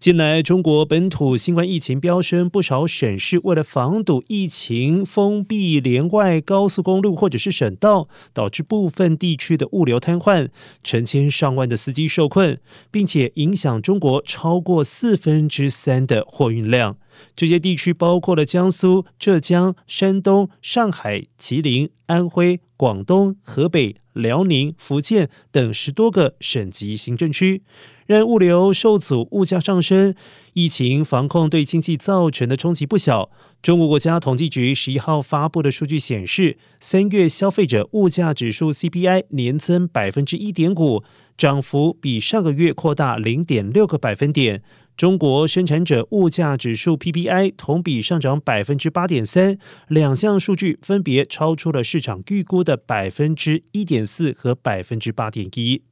近来，中国本土新冠疫情飙升，不少省市为了防堵疫情，封闭连外高速公路或者是省道，导致部分地区的物流瘫痪，成千上万的司机受困，并且影响中国超过四分之三的货运量。这些地区包括了江苏、浙江、山东、上海、吉林、安徽、广东、河北、辽宁、福建等十多个省级行政区。让物流受阻，物价上升，疫情防控对经济造成的冲击不小。中国国家统计局十一号发布的数据显示，三月消费者物价指数 CPI 年增百分之一点五，涨幅比上个月扩大零点六个百分点。中国生产者物价指数 PPI 同比上涨百分之八点三，两项数据分别超出了市场预估的百分之一点四和百分之八点一。